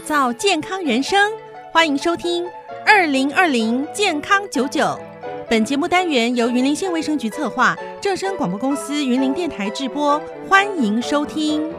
造健康人生，欢迎收听二零二零健康九九。本节目单元由云林县卫生局策划，正声广播公司云林电台制播，欢迎收听。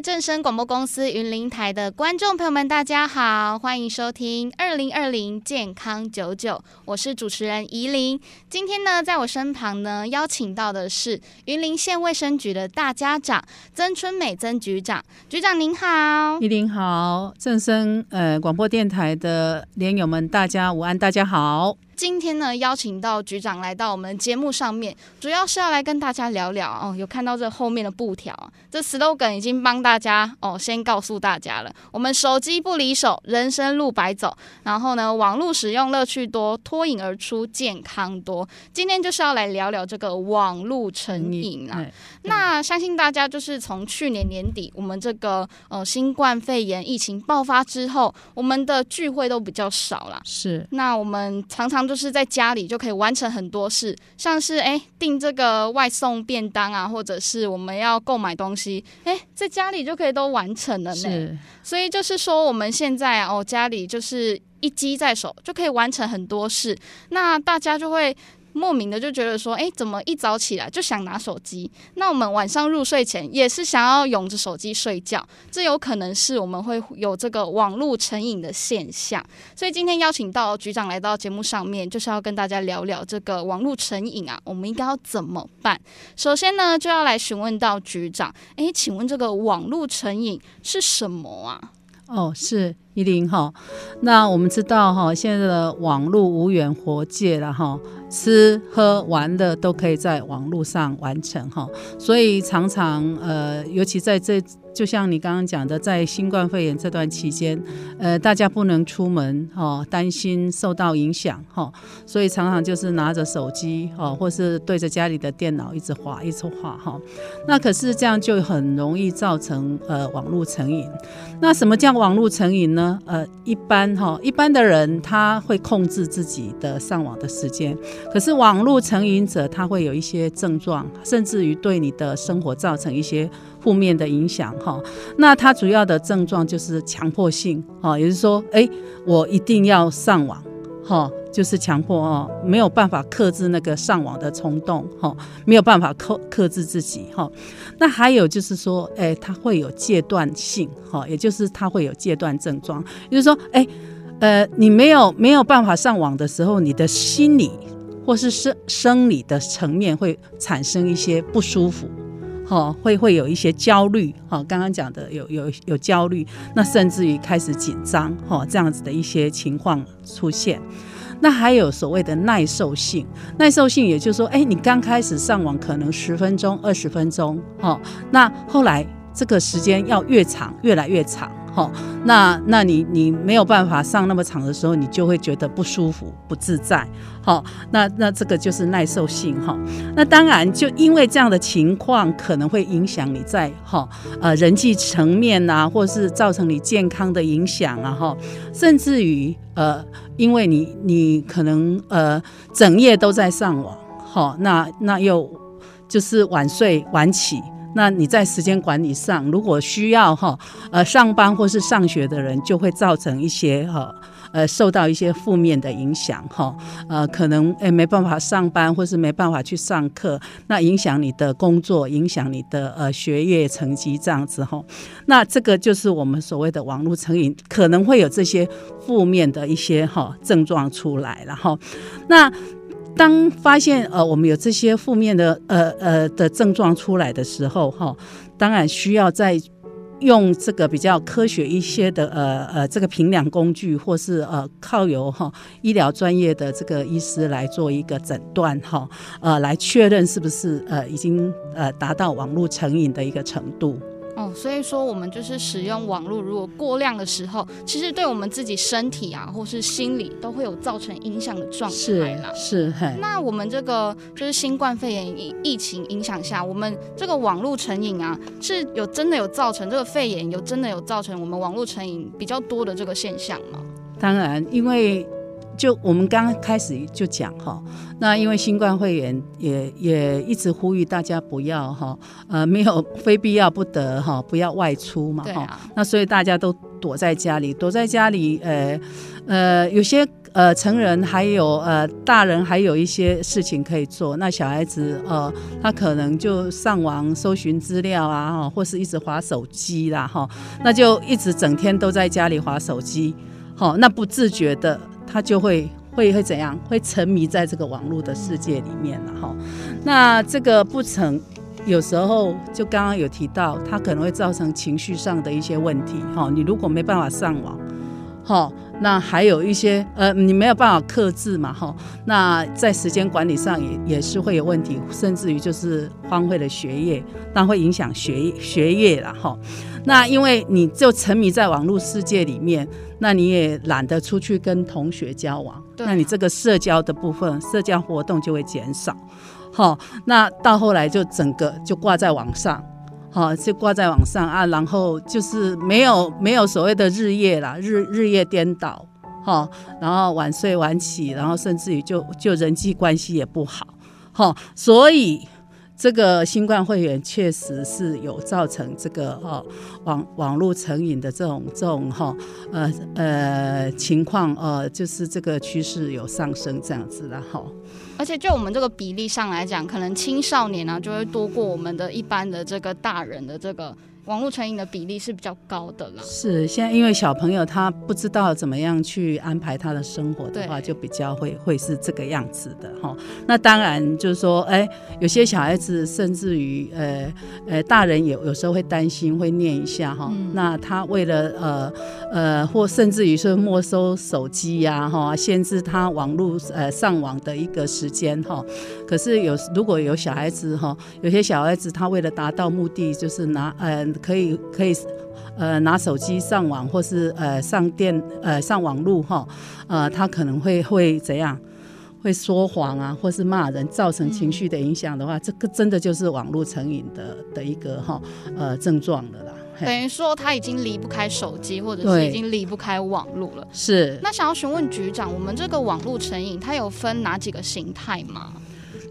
正声广播公司云林台的观众朋友们，大家好，欢迎收听二零二零健康九九，我是主持人宜玲。今天呢，在我身旁呢，邀请到的是云林县卫生局的大家长曾春美曾局长，局长您好，宜玲好，正声呃广播电台的连友们，大家午安，大家好。今天呢，邀请到局长来到我们节目上面，主要是要来跟大家聊聊哦。有看到这后面的布条，这 slogan 已经帮大家哦，先告诉大家了。我们手机不离手，人生路白走。然后呢，网络使用乐趣多，脱颖而出健康多。今天就是要来聊聊这个网络成瘾啊。那相信大家就是从去年年底，我们这个呃新冠肺炎疫情爆发之后，我们的聚会都比较少了。是。那我们常常。就是在家里就可以完成很多事，像是哎订这个外送便当啊，或者是我们要购买东西，哎在家里就可以都完成了呢。所以就是说我们现在哦家里就是一机在手就可以完成很多事，那大家就会。莫名的就觉得说，哎，怎么一早起来就想拿手机？那我们晚上入睡前也是想要拥着手机睡觉，这有可能是我们会有这个网络成瘾的现象。所以今天邀请到局长来到节目上面，就是要跟大家聊聊这个网络成瘾啊，我们应该要怎么办？首先呢，就要来询问到局长，哎，请问这个网络成瘾是什么啊？哦，是宜玲哈。那我们知道哈，现在的网络无远弗届了哈。吃喝玩乐都可以在网络上完成哈，所以常常呃，尤其在这。就像你刚刚讲的，在新冠肺炎这段期间，呃，大家不能出门哈，担心受到影响哈，所以常常就是拿着手机哈，或是对着家里的电脑一直划一直划哈。那可是这样就很容易造成呃网络成瘾。那什么叫网络成瘾呢？呃，一般哈，一般的人他会控制自己的上网的时间，可是网络成瘾者他会有一些症状，甚至于对你的生活造成一些。负面的影响哈，那它主要的症状就是强迫性哈，也就是说，哎，我一定要上网哈，就是强迫哦，没有办法克制那个上网的冲动哈，没有办法克克制自己哈。那还有就是说，哎，它会有戒断性哈，也就是它会有戒断症状，就是说，哎，呃，你没有没有办法上网的时候，你的心理或是生生理的层面会产生一些不舒服。哦，会会有一些焦虑，哈，刚刚讲的有有有焦虑，那甚至于开始紧张，哈，这样子的一些情况出现。那还有所谓的耐受性，耐受性也就是说，哎，你刚开始上网可能十分钟、二十分钟，哈，那后来这个时间要越长，越来越长。好，那那你你没有办法上那么长的时候，你就会觉得不舒服、不自在。好，那那这个就是耐受性哈。那当然，就因为这样的情况，可能会影响你在哈呃人际层面呐，或是造成你健康的影响啊哈，甚至于呃，因为你你可能呃整夜都在上网，好，那那又就是晚睡晚起。那你在时间管理上，如果需要哈，呃，上班或是上学的人，就会造成一些哈，呃，受到一些负面的影响哈，呃，可能诶没办法上班，或是没办法去上课，那影响你的工作，影响你的呃学业成绩这样子哈，那这个就是我们所谓的网络成瘾，可能会有这些负面的一些哈症状出来了哈，那。当发现呃我们有这些负面的呃呃的症状出来的时候哈，当然需要再用这个比较科学一些的呃呃这个评量工具，或是呃靠由哈医疗专业的这个医师来做一个诊断哈，呃来确认是不是呃已经呃达到网络成瘾的一个程度。哦，所以说我们就是使用网络，如果过量的时候，其实对我们自己身体啊，或是心理都会有造成影响的状态啦。是，是。那我们这个就是新冠肺炎疫疫情影响下，我们这个网络成瘾啊，是有真的有造成这个肺炎，有真的有造成我们网络成瘾比较多的这个现象吗？当然，因为。就我们刚刚开始就讲哈，那因为新冠肺炎也也一直呼吁大家不要哈，呃，没有非必要不得哈，不要外出嘛哈。啊、那所以大家都躲在家里，躲在家里，呃呃，有些。呃，成人还有呃，大人还有一些事情可以做。那小孩子呃，他可能就上网搜寻资料啊，哈，或是一直划手机啦，哈，那就一直整天都在家里划手机，好，那不自觉的他就会会会怎样？会沉迷在这个网络的世界里面了，哈。那这个不成，有时候就刚刚有提到，他可能会造成情绪上的一些问题，哈。你如果没办法上网，哈。那还有一些呃，你没有办法克制嘛，哈。那在时间管理上也也是会有问题，甚至于就是荒废了学业，那会影响学学业了，哈。那因为你就沉迷在网络世界里面，那你也懒得出去跟同学交往，对那你这个社交的部分，社交活动就会减少，哈。那到后来就整个就挂在网上。好，就挂在网上啊，然后就是没有没有所谓的日夜啦，日日夜颠倒，哈，然后晚睡晚起，然后甚至于就就人际关系也不好，哈，所以这个新冠会员确实是有造成这个哦网网络成瘾的这种这种哈呃呃情况，呃，就是这个趋势有上升这样子的哈。而且就我们这个比例上来讲，可能青少年呢、就会多过我们的一般的这个大人的这个。网络成瘾的比例是比较高的啦。是，现在因为小朋友他不知道怎么样去安排他的生活的话，就比较会会是这个样子的哈。那当然就是说，哎，有些小孩子甚至于呃呃，大人也有时候会担心，会念一下哈。嗯、那他为了呃呃，或甚至于说没收手机呀哈，限制他网络呃上网的一个时间哈。可是有如果有小孩子哈，有些小孩子他为了达到目的，就是拿呃。可以可以，呃，拿手机上网，或是呃上电呃上网路哈，呃，他可能会会怎样？会说谎啊，或是骂人，造成情绪的影响的话，嗯、这个真的就是网络成瘾的的一个哈呃症状的啦。等于说他已经离不开手机，或者是已经离不开网络了。是。那想要询问局长，我们这个网络成瘾，它有分哪几个形态吗？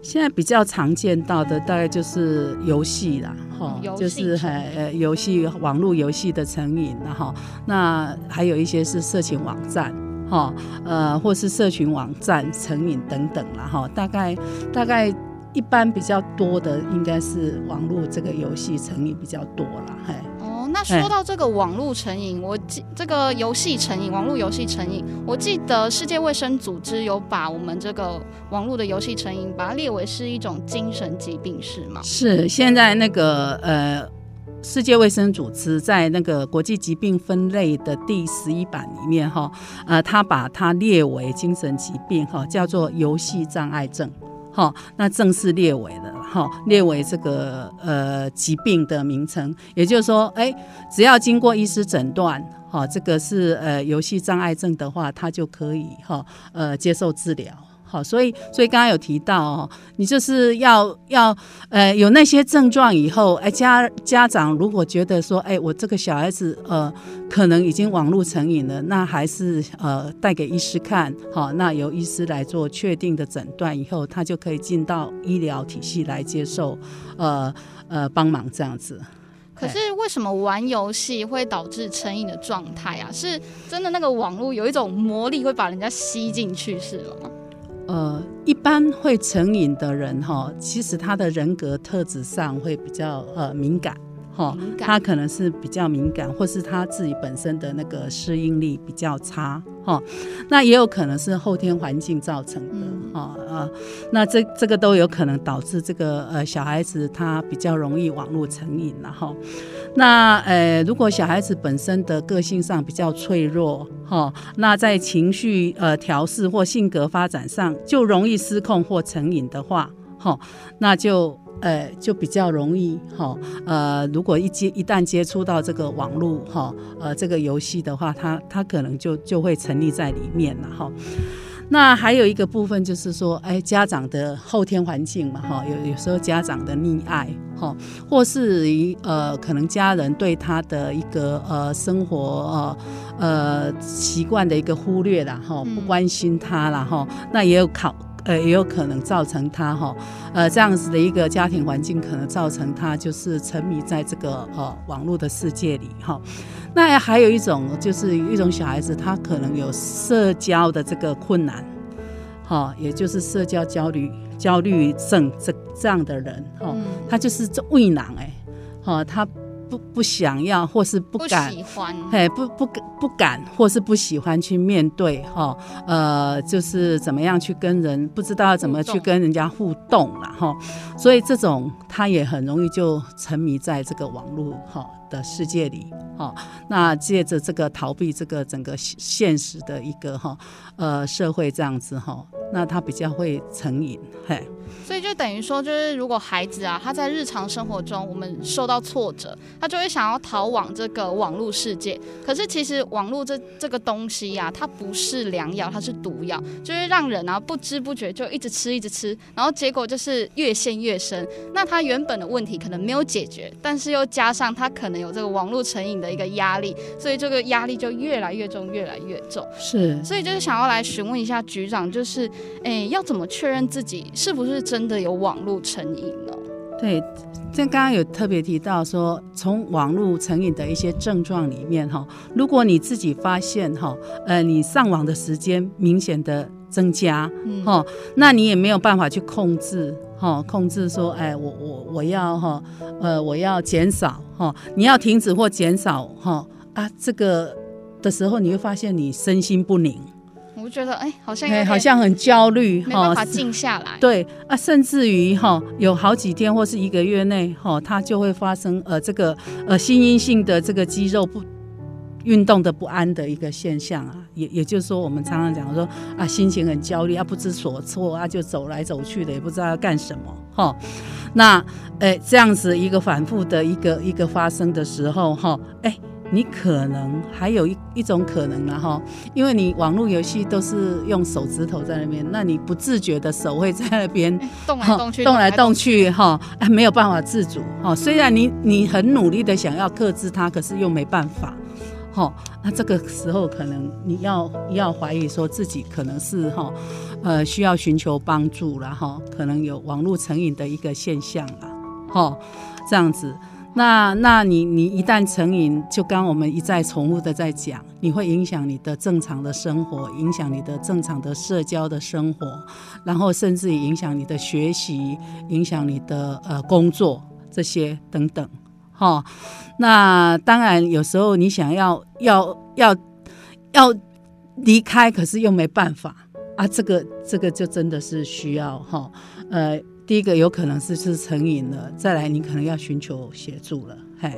现在比较常见到的大概就是游戏啦，哈，就是呃游戏网络游戏的成瘾，然后那还有一些是色情网站，哈，呃，或是社群网站成瘾等等啦，哈，大概大概一般比较多的应该是网络这个游戏成瘾比较多啦，嘿。那说到这个网络成瘾，我记这个游戏成瘾，网络游戏成瘾，我记得世界卫生组织有把我们这个网络的游戏成瘾，把它列为是一种精神疾病，是吗？是，现在那个呃，世界卫生组织在那个国际疾病分类的第十一版里面哈，呃，他把它列为精神疾病哈，叫做游戏障碍症。好，那正式列为了，好，列为这个呃疾病的名称，也就是说，哎，只要经过医师诊断，好，这个是呃游戏障碍症的话，他就可以哈呃接受治疗。好，所以所以刚刚有提到哦，你就是要要呃有那些症状以后，哎家家长如果觉得说，哎我这个小孩子呃可能已经网络成瘾了，那还是呃带给医师看，好，那由医师来做确定的诊断以后，他就可以进到医疗体系来接受呃呃帮忙这样子。可是为什么玩游戏会导致成瘾的状态啊？是真的那个网络有一种魔力会把人家吸进去是吗？呃，一般会成瘾的人哈，其实他的人格特质上会比较呃敏感哈，他可能是比较敏感，或是他自己本身的那个适应力比较差哈，那也有可能是后天环境造成的哦啊、那这这个都有可能导致这个呃小孩子他比较容易网络成瘾然后。那呃，如果小孩子本身的个性上比较脆弱，哈，那在情绪呃调试或性格发展上就容易失控或成瘾的话，哈，那就呃就比较容易哈，呃，如果一接一旦接触到这个网络哈，呃，这个游戏的话，他他可能就就会沉溺在里面了哈。那还有一个部分就是说，哎，家长的后天环境嘛，哈，有有时候家长的溺爱，哈，或是于呃，可能家人对他的一个呃生活呃呃习惯的一个忽略啦，哈，不关心他啦，哈，那也有考。呃，也有可能造成他哈，呃，这样子的一个家庭环境，可能造成他就是沉迷在这个呃网络的世界里哈。那还有一种就是一种小孩子，他可能有社交的这个困难，哈，也就是社交焦虑、焦虑症这这样的人哈，他就是这畏囊哎，哈，他。不不想要，或是不敢，不喜欢，嘿，不不不敢，或是不喜欢去面对，哈，呃，就是怎么样去跟人，不知道怎么去跟人家互动了，哈，所以这种他也很容易就沉迷在这个网络，哈。的世界里，哈，那借着这个逃避这个整个现实的一个哈，呃，社会这样子哈，那他比较会成瘾，嘿。所以就等于说，就是如果孩子啊，他在日常生活中我们受到挫折，他就会想要逃往这个网络世界。可是其实网络这这个东西呀、啊，它不是良药，它是毒药，就是让人啊不知不觉就一直吃一直吃，然后结果就是越陷越深。那他原本的问题可能没有解决，但是又加上他可能。有这个网络成瘾的一个压力，所以这个压力就越来越重，越来越重。是，所以就是想要来询问一下局长，就是，哎，要怎么确认自己是不是真的有网络成瘾呢？对，这刚刚有特别提到说，从网络成瘾的一些症状里面，哈，如果你自己发现，哈，呃，你上网的时间明显的增加，嗯，哈，那你也没有办法去控制。哈，控制说，哎，我我我要哈，呃，我要减少哈，你要停止或减少哈啊，这个的时候，你会发现你身心不宁。我觉得，哎，好像哎，好像很焦虑，没办法静下来。对啊，甚至于哈，有好几天或是一个月内哈，它就会发生呃，这个呃，心因性的这个肌肉不。运动的不安的一个现象啊，也也就是说，我们常常讲说啊，心情很焦虑啊，不知所措啊，就走来走去的，也不知道要干什么哈。那诶，这样子一个反复的一个一个发生的时候哈，诶，你可能还有一一种可能了哈，因为你网络游戏都是用手指头在那边，那你不自觉的手会在那边动来动去，动来动去哈，没有办法自主哈。虽然你你很努力的想要克制它，可是又没办法。哈，那这个时候可能你要要怀疑说自己可能是哈，呃，需要寻求帮助了哈，可能有网络成瘾的一个现象了，哈，这样子，那那你你一旦成瘾，就刚我们一再重复的在讲，你会影响你的正常的生活，影响你的正常的社交的生活，然后甚至影响你的学习，影响你的呃工作这些等等。哦，那当然，有时候你想要要要要离开，可是又没办法啊。这个这个就真的是需要哈，呃，第一个有可能是是成瘾了，再来你可能要寻求协助了，嘿。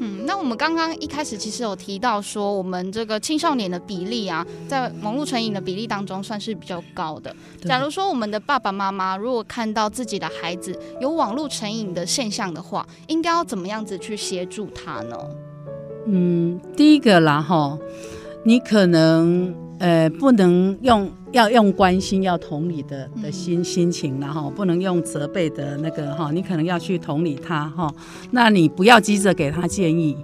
嗯，那我们刚刚一开始其实有提到说，我们这个青少年的比例啊，在网络成瘾的比例当中算是比较高的。假如说我们的爸爸妈妈如果看到自己的孩子有网络成瘾的现象的话，应该要怎么样子去协助他呢？嗯，第一个啦哈，你可能呃不能用。要用关心，要同理的的心心情，然后不能用责备的那个哈，你可能要去同理他哈。那你不要急着给他建议，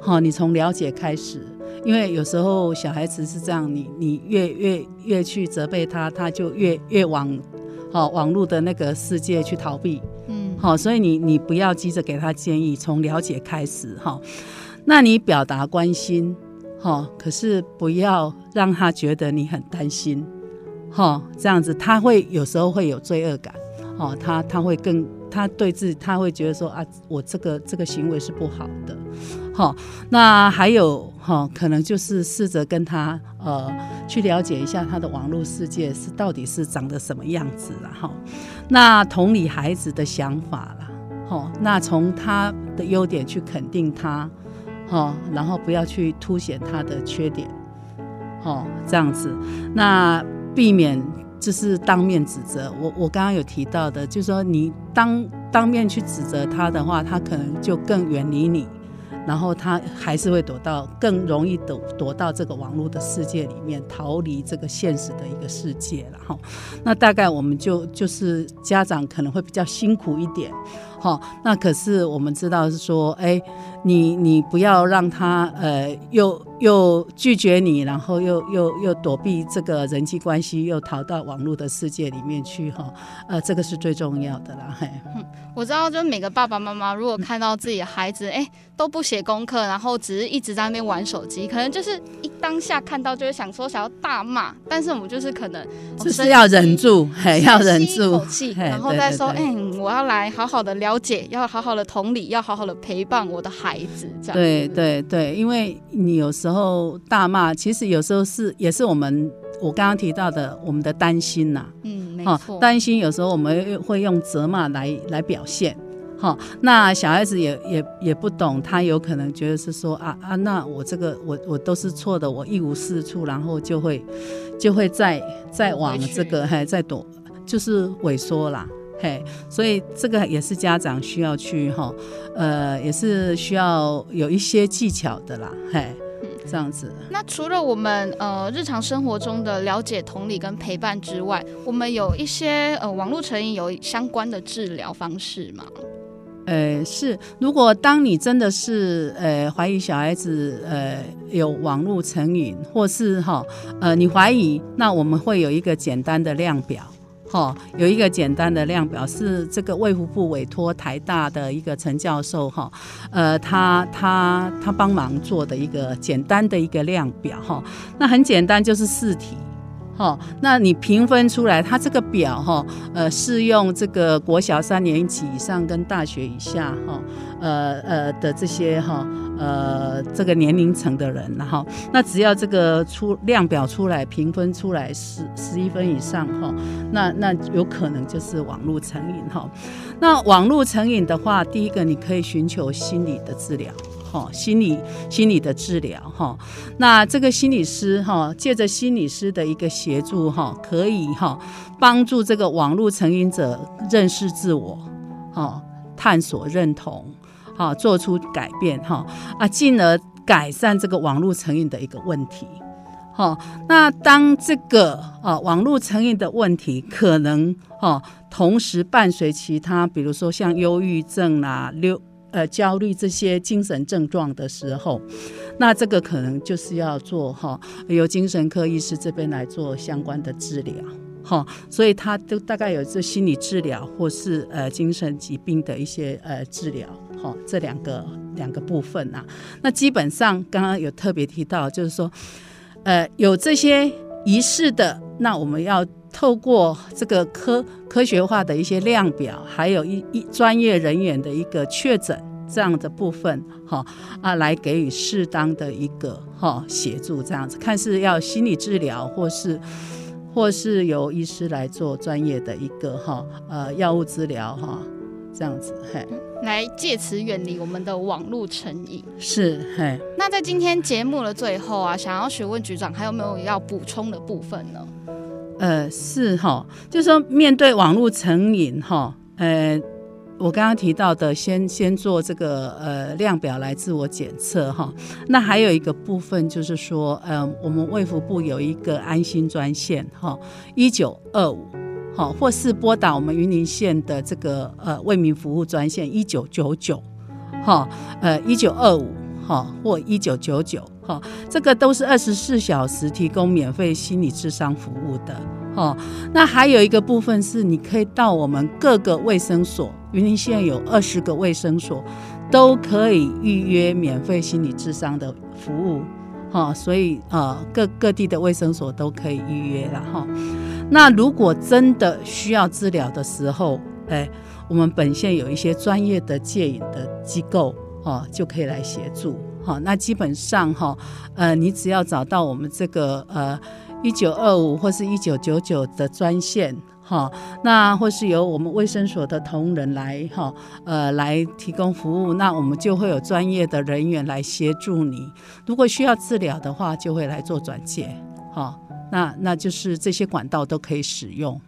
哈，你从了解开始，因为有时候小孩子是这样，你你越越越去责备他，他就越越往好网络的那个世界去逃避，嗯，好，所以你你不要急着给他建议，从了解开始哈。那你表达关心，哈，可是不要让他觉得你很担心。哈，这样子他会有时候会有罪恶感，哦，他他会更他对自他会觉得说啊，我这个这个行为是不好的，好，那还有哈，可能就是试着跟他呃去了解一下他的网络世界是到底是长得什么样子了哈，那同理孩子的想法了，好，那从他的优点去肯定他，哈，然后不要去凸显他的缺点，哦，这样子，那。避免就是当面指责。我我刚刚有提到的，就是说你当当面去指责他的话，他可能就更远离你，然后他还是会躲到更容易躲躲到这个网络的世界里面，逃离这个现实的一个世界了哈。那大概我们就就是家长可能会比较辛苦一点。好，那可是我们知道是说，哎，你你不要让他呃，又又拒绝你，然后又又又躲避这个人际关系，又逃到网络的世界里面去哈，呃，这个是最重要的啦。嘿，嗯，我知道，就每个爸爸妈妈如果看到自己的孩子，哎，都不写功课，然后只是一直在那边玩手机，可能就是一当下看到就会想说想要大骂，但是我们就是可能就是要忍住，嘿，要忍住，口气，然后再说，哎，我要来好好的聊。了解，要好好的同理，要好好的陪伴我的孩子，这样。对对对，因为你有时候大骂，其实有时候是也是我们我刚刚提到的我们的担心呐、啊。嗯，没错。担心有时候我们会用责骂来来表现。好，那小孩子也也也不懂，他有可能觉得是说啊啊，那我这个我我都是错的，我一无是处，然后就会就会再再往这个还再躲，就是萎缩啦。嘿，所以这个也是家长需要去哈，呃，也是需要有一些技巧的啦，嘿，这样子。那除了我们呃日常生活中的了解、同理跟陪伴之外，我们有一些呃网络成瘾有相关的治疗方式吗？呃，是，如果当你真的是呃怀疑小孩子呃有网络成瘾，或是哈呃你怀疑，那我们会有一个简单的量表。哈，有一个简单的量表，是这个卫福部委托台大的一个陈教授哈，呃，他他他帮忙做的一个简单的一个量表哈，那很简单，就是四题，哈，那你评分出来，它这个表哈，呃，适用这个国小三年级以上跟大学以下哈。呃呃的这些哈呃这个年龄层的人，然后那只要这个出量表出来，评分出来十十一分以上哈，那那有可能就是网络成瘾哈。那网络成瘾的话，第一个你可以寻求心理的治疗哈，心理心理的治疗哈。那这个心理师哈，借着心理师的一个协助哈，可以哈帮助这个网络成瘾者认识自我哈，探索认同。好，做出改变哈啊，进而改善这个网络成瘾的一个问题。好，那当这个啊网络成瘾的问题可能哈同时伴随其他，比如说像忧郁症啦、六呃焦虑这些精神症状的时候，那这个可能就是要做哈由精神科医师这边来做相关的治疗。哈，所以他都大概有这心理治疗或是呃精神疾病的一些呃治疗。哈，这两个两个部分呐、啊，那基本上刚刚有特别提到，就是说，呃，有这些仪式的，那我们要透过这个科科学化的一些量表，还有一一专业人员的一个确诊这样的部分，哈啊，来给予适当的一个哈协助，这样子看是要心理治疗，或是或是由医师来做专业的一个哈呃药物治疗哈。这样子，嘿，来借此远离我们的网络成瘾。是，嘿。那在今天节目的最后啊，想要询问局长，还有没有要补充的部分呢？呃，是哈，就是说面对网络成瘾哈，呃，我刚刚提到的先，先做这个呃量表来自我检测哈。那还有一个部分就是说，嗯、呃，我们卫福部有一个安心专线哈，一九二五。好，或是拨打我们云林县的这个呃为民服务专线一九九九，哈，呃一九二五，哈或一九九九，哈，这个都是二十四小时提供免费心理咨商服务的，哈。那还有一个部分是，你可以到我们各个卫生所，云林县有二十个卫生所，都可以预约免费心理咨商的服务，哈。所以呃各各地的卫生所都可以预约了，哈。那如果真的需要治疗的时候，哎，我们本县有一些专业的戒瘾的机构，哦，就可以来协助。好，那基本上哈，呃，你只要找到我们这个呃一九二五或是一九九九的专线，哈，那或是由我们卫生所的同仁来哈，呃，来提供服务，那我们就会有专业的人员来协助你。如果需要治疗的话，就会来做转介，哈。那那就是这些管道都可以使用，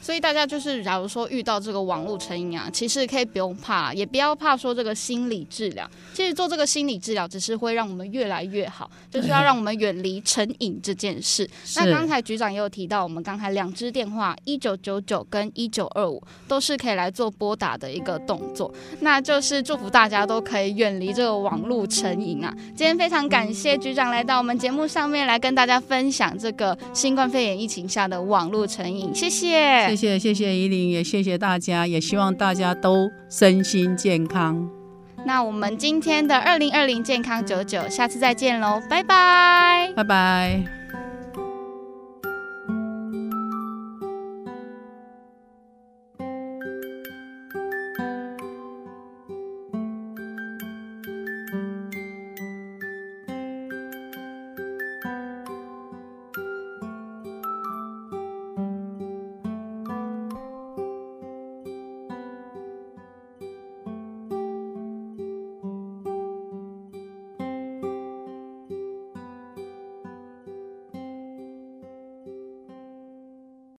所以大家就是，假如说遇到这个网络成瘾啊，其实可以不用怕，也不要怕说这个心理治疗。其实做这个心理治疗，只是会让我们越来越好，就是要让我们远离成瘾这件事。那刚才局长也有提到，我们刚才两支电话一九九九跟一九二五都是可以来做拨打的一个动作。那就是祝福大家都可以远离这个网络成瘾啊！今天非常感谢局长来到我们节目上面来跟大家分享这个新冠肺炎疫情下的网络成瘾，谢谢，谢谢，谢谢依林，也谢谢大家，也希望大家都身心健康。那我们今天的二零二零健康九九，下次再见喽，拜拜，拜拜。